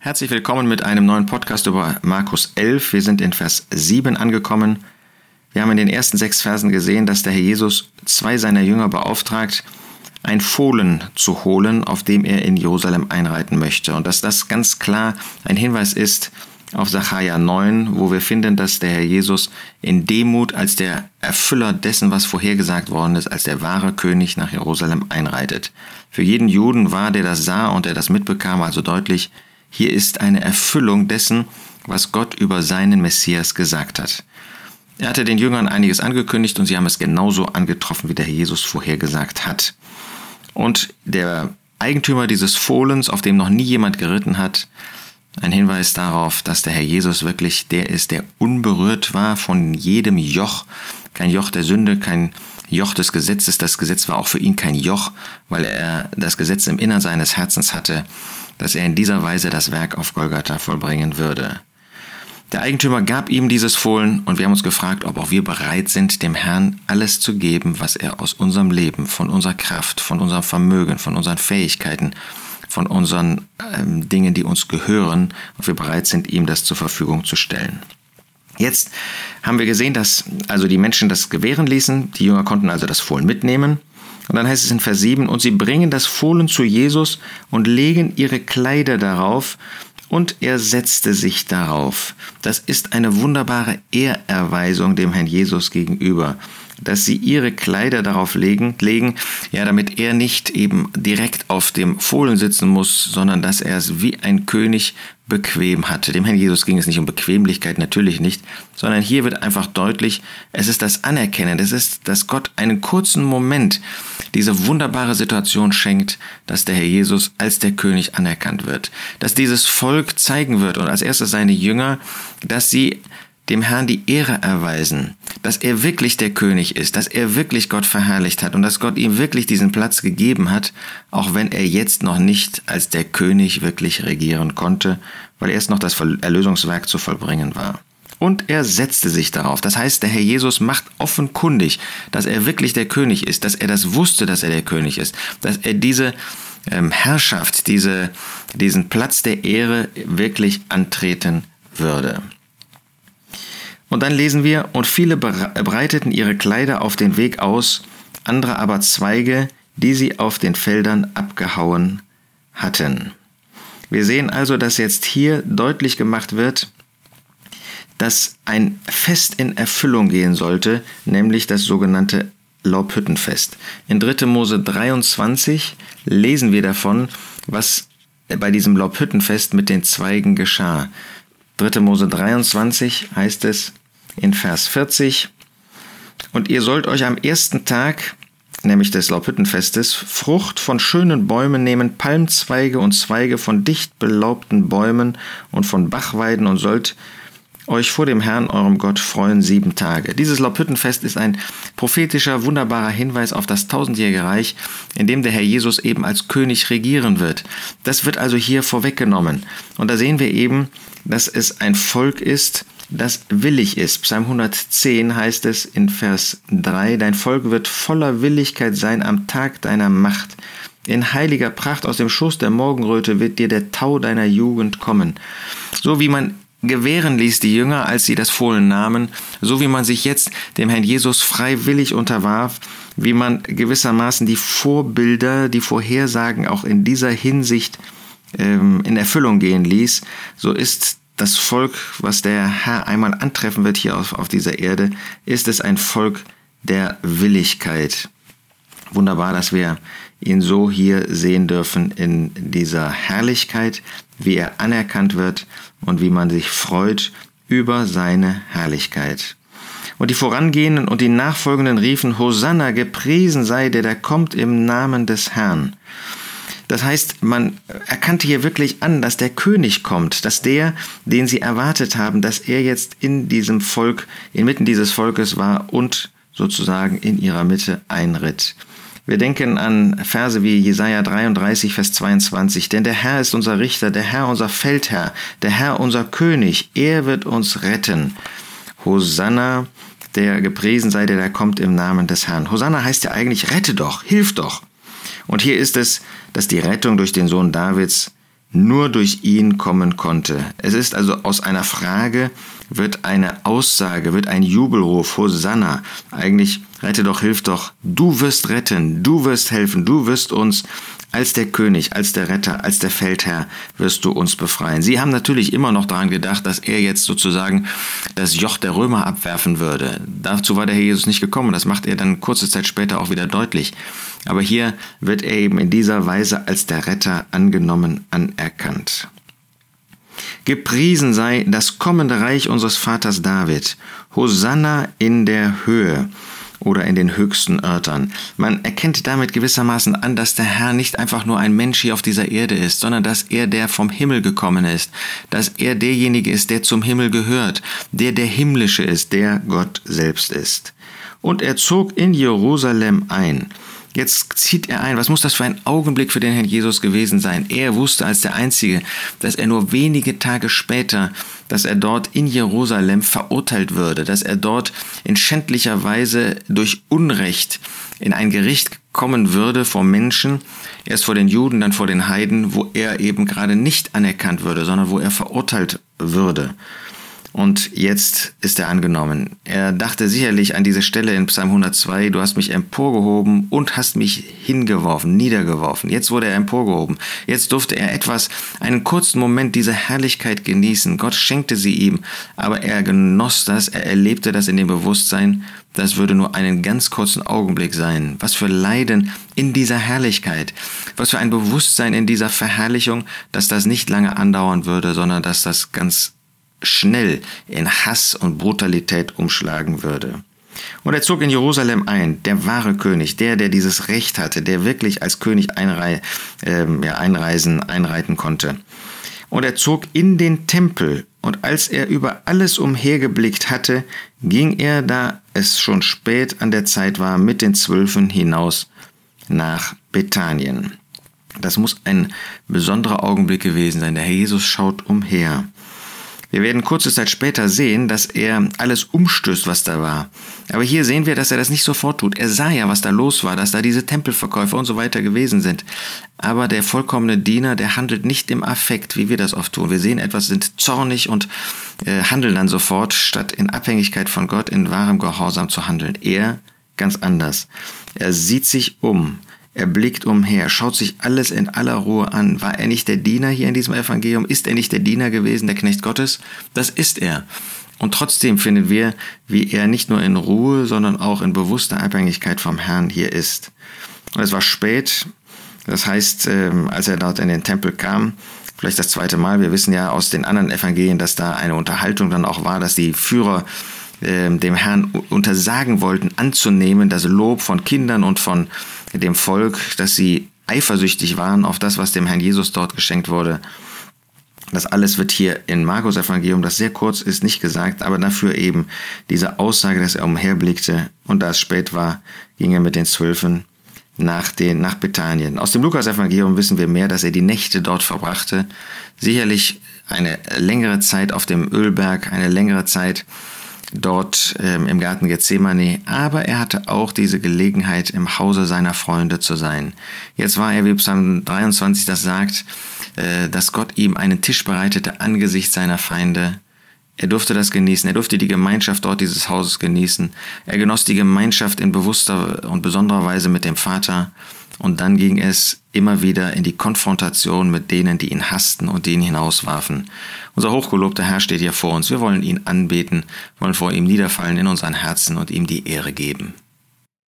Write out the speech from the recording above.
Herzlich willkommen mit einem neuen Podcast über Markus 11. Wir sind in Vers 7 angekommen. Wir haben in den ersten sechs Versen gesehen, dass der Herr Jesus zwei seiner Jünger beauftragt, ein Fohlen zu holen, auf dem er in Jerusalem einreiten möchte. Und dass das ganz klar ein Hinweis ist auf Sacharja 9, wo wir finden, dass der Herr Jesus in Demut als der Erfüller dessen, was vorhergesagt worden ist, als der wahre König nach Jerusalem einreitet. Für jeden Juden war, der das sah und der das mitbekam, also deutlich, hier ist eine Erfüllung dessen, was Gott über seinen Messias gesagt hat. Er hatte den Jüngern einiges angekündigt und sie haben es genauso angetroffen, wie der Herr Jesus vorhergesagt hat. Und der Eigentümer dieses Fohlens, auf dem noch nie jemand geritten hat, ein Hinweis darauf, dass der Herr Jesus wirklich der ist, der unberührt war von jedem Joch, kein Joch der Sünde, kein Joch des Gesetzes. Das Gesetz war auch für ihn kein Joch, weil er das Gesetz im Innern seines Herzens hatte dass er in dieser Weise das Werk auf Golgatha vollbringen würde. Der Eigentümer gab ihm dieses Fohlen und wir haben uns gefragt, ob auch wir bereit sind, dem Herrn alles zu geben, was er aus unserem Leben, von unserer Kraft, von unserem Vermögen, von unseren Fähigkeiten, von unseren ähm, Dingen, die uns gehören, ob wir bereit sind, ihm das zur Verfügung zu stellen. Jetzt haben wir gesehen, dass also die Menschen das gewähren ließen, die Jünger konnten also das Fohlen mitnehmen und dann heißt es in Vers 7, und sie bringen das Fohlen zu Jesus und legen ihre Kleider darauf, und er setzte sich darauf. Das ist eine wunderbare Ehrerweisung dem Herrn Jesus gegenüber dass sie ihre Kleider darauf legen, legen, ja, damit er nicht eben direkt auf dem Fohlen sitzen muss, sondern dass er es wie ein König bequem hatte. Dem Herrn Jesus ging es nicht um Bequemlichkeit, natürlich nicht, sondern hier wird einfach deutlich, es ist das Anerkennen, es ist, dass Gott einen kurzen Moment diese wunderbare Situation schenkt, dass der Herr Jesus als der König anerkannt wird, dass dieses Volk zeigen wird und als erstes seine Jünger, dass sie dem Herrn die Ehre erweisen, dass er wirklich der König ist, dass er wirklich Gott verherrlicht hat und dass Gott ihm wirklich diesen Platz gegeben hat, auch wenn er jetzt noch nicht als der König wirklich regieren konnte, weil erst noch das Erlösungswerk zu vollbringen war. Und er setzte sich darauf. Das heißt, der Herr Jesus macht offenkundig, dass er wirklich der König ist, dass er das wusste, dass er der König ist, dass er diese ähm, Herrschaft, diese, diesen Platz der Ehre wirklich antreten würde. Und dann lesen wir, und viele breiteten ihre Kleider auf den Weg aus, andere aber Zweige, die sie auf den Feldern abgehauen hatten. Wir sehen also, dass jetzt hier deutlich gemacht wird, dass ein Fest in Erfüllung gehen sollte, nämlich das sogenannte Laubhüttenfest. In 3. Mose 23 lesen wir davon, was bei diesem Laubhüttenfest mit den Zweigen geschah. 3. Mose 23 heißt es in Vers 40, und ihr sollt euch am ersten Tag, nämlich des Laubhüttenfestes, Frucht von schönen Bäumen nehmen, Palmzweige und Zweige von dicht belaubten Bäumen und von Bachweiden und sollt euch vor dem Herrn, eurem Gott, freuen sieben Tage. Dieses Laubhüttenfest ist ein prophetischer, wunderbarer Hinweis auf das tausendjährige Reich, in dem der Herr Jesus eben als König regieren wird. Das wird also hier vorweggenommen. Und da sehen wir eben, dass es ein Volk ist, das willig ist. Psalm 110 heißt es in Vers 3, Dein Volk wird voller Willigkeit sein am Tag deiner Macht. In heiliger Pracht aus dem Schoß der Morgenröte wird dir der Tau deiner Jugend kommen. So wie man gewähren ließ die Jünger, als sie das Fohlen nahmen, so wie man sich jetzt dem Herrn Jesus freiwillig unterwarf, wie man gewissermaßen die Vorbilder, die Vorhersagen auch in dieser Hinsicht ähm, in Erfüllung gehen ließ, so ist das Volk, was der Herr einmal antreffen wird hier auf, auf dieser Erde, ist es ein Volk der Willigkeit. Wunderbar, dass wir ihn so hier sehen dürfen in dieser Herrlichkeit, wie er anerkannt wird und wie man sich freut über seine Herrlichkeit. Und die Vorangehenden und die Nachfolgenden riefen, Hosanna, gepriesen sei der, der kommt im Namen des Herrn. Das heißt, man erkannte hier wirklich an, dass der König kommt, dass der, den sie erwartet haben, dass er jetzt in diesem Volk, inmitten dieses Volkes war und sozusagen in ihrer Mitte einritt. Wir denken an Verse wie Jesaja 33, Vers 22. Denn der Herr ist unser Richter, der Herr unser Feldherr, der Herr unser König. Er wird uns retten. Hosanna, der gepriesen sei, der da kommt im Namen des Herrn. Hosanna heißt ja eigentlich, rette doch, hilf doch. Und hier ist es, dass die Rettung durch den Sohn Davids nur durch ihn kommen konnte. Es ist also aus einer Frage wird eine Aussage, wird ein Jubelruf, Hosanna. Eigentlich rette doch, hilf doch. Du wirst retten, du wirst helfen, du wirst uns als der König, als der Retter, als der Feldherr wirst du uns befreien. Sie haben natürlich immer noch daran gedacht, dass er jetzt sozusagen das Joch der Römer abwerfen würde. Dazu war der Herr Jesus nicht gekommen. Das macht er dann kurze Zeit später auch wieder deutlich. Aber hier wird er eben in dieser Weise als der Retter angenommen, anerkannt. Gepriesen sei das kommende Reich unseres Vaters David. Hosanna in der Höhe oder in den höchsten Örtern. Man erkennt damit gewissermaßen an, dass der Herr nicht einfach nur ein Mensch hier auf dieser Erde ist, sondern dass er der vom Himmel gekommen ist, dass er derjenige ist, der zum Himmel gehört, der der himmlische ist, der Gott selbst ist. Und er zog in Jerusalem ein. Jetzt zieht er ein. Was muss das für ein Augenblick für den Herrn Jesus gewesen sein? Er wusste als der Einzige, dass er nur wenige Tage später, dass er dort in Jerusalem verurteilt würde, dass er dort in schändlicher Weise durch Unrecht in ein Gericht kommen würde vor Menschen, erst vor den Juden, dann vor den Heiden, wo er eben gerade nicht anerkannt würde, sondern wo er verurteilt würde. Und jetzt ist er angenommen. Er dachte sicherlich an diese Stelle in Psalm 102, du hast mich emporgehoben und hast mich hingeworfen, niedergeworfen. Jetzt wurde er emporgehoben. Jetzt durfte er etwas, einen kurzen Moment dieser Herrlichkeit genießen. Gott schenkte sie ihm, aber er genoss das, er erlebte das in dem Bewusstsein, das würde nur einen ganz kurzen Augenblick sein. Was für Leiden in dieser Herrlichkeit. Was für ein Bewusstsein in dieser Verherrlichung, dass das nicht lange andauern würde, sondern dass das ganz schnell in Hass und Brutalität umschlagen würde. Und er zog in Jerusalem ein, der wahre König, der, der dieses Recht hatte, der wirklich als König einrei äh, einreisen, einreiten konnte. Und er zog in den Tempel, und als er über alles umhergeblickt hatte, ging er, da es schon spät an der Zeit war, mit den Zwölfen hinaus nach Bethanien. Das muss ein besonderer Augenblick gewesen sein. Der Herr Jesus schaut umher. Wir werden kurze Zeit später sehen, dass er alles umstößt, was da war. Aber hier sehen wir, dass er das nicht sofort tut. Er sah ja, was da los war, dass da diese Tempelverkäufer und so weiter gewesen sind. Aber der vollkommene Diener, der handelt nicht im Affekt, wie wir das oft tun. Wir sehen etwas, sind zornig und äh, handeln dann sofort, statt in Abhängigkeit von Gott in wahrem Gehorsam zu handeln. Er ganz anders. Er sieht sich um. Er blickt umher, schaut sich alles in aller Ruhe an. War er nicht der Diener hier in diesem Evangelium? Ist er nicht der Diener gewesen, der Knecht Gottes? Das ist er. Und trotzdem finden wir, wie er nicht nur in Ruhe, sondern auch in bewusster Abhängigkeit vom Herrn hier ist. Und es war spät, das heißt, ähm, als er dort in den Tempel kam, vielleicht das zweite Mal, wir wissen ja aus den anderen Evangelien, dass da eine Unterhaltung dann auch war, dass die Führer ähm, dem Herrn untersagen wollten, anzunehmen, das Lob von Kindern und von dem Volk, dass sie eifersüchtig waren auf das, was dem Herrn Jesus dort geschenkt wurde. Das alles wird hier in Markus Evangelium, das sehr kurz ist, nicht gesagt, aber dafür eben diese Aussage, dass er umherblickte und da es spät war, ging er mit den Zwölfen nach, den, nach Bethanien. Aus dem Lukas Evangelium wissen wir mehr, dass er die Nächte dort verbrachte. Sicherlich eine längere Zeit auf dem Ölberg, eine längere Zeit dort ähm, im Garten Gethsemane, aber er hatte auch diese Gelegenheit, im Hause seiner Freunde zu sein. Jetzt war er, wie Psalm 23 das sagt, äh, dass Gott ihm einen Tisch bereitete angesichts seiner Feinde. Er durfte das genießen, er durfte die Gemeinschaft dort dieses Hauses genießen. Er genoss die Gemeinschaft in bewusster und besonderer Weise mit dem Vater. Und dann ging es immer wieder in die Konfrontation mit denen, die ihn hassten und die ihn hinauswarfen. Unser hochgelobter Herr steht hier vor uns. Wir wollen ihn anbeten, wollen vor ihm niederfallen in unseren Herzen und ihm die Ehre geben.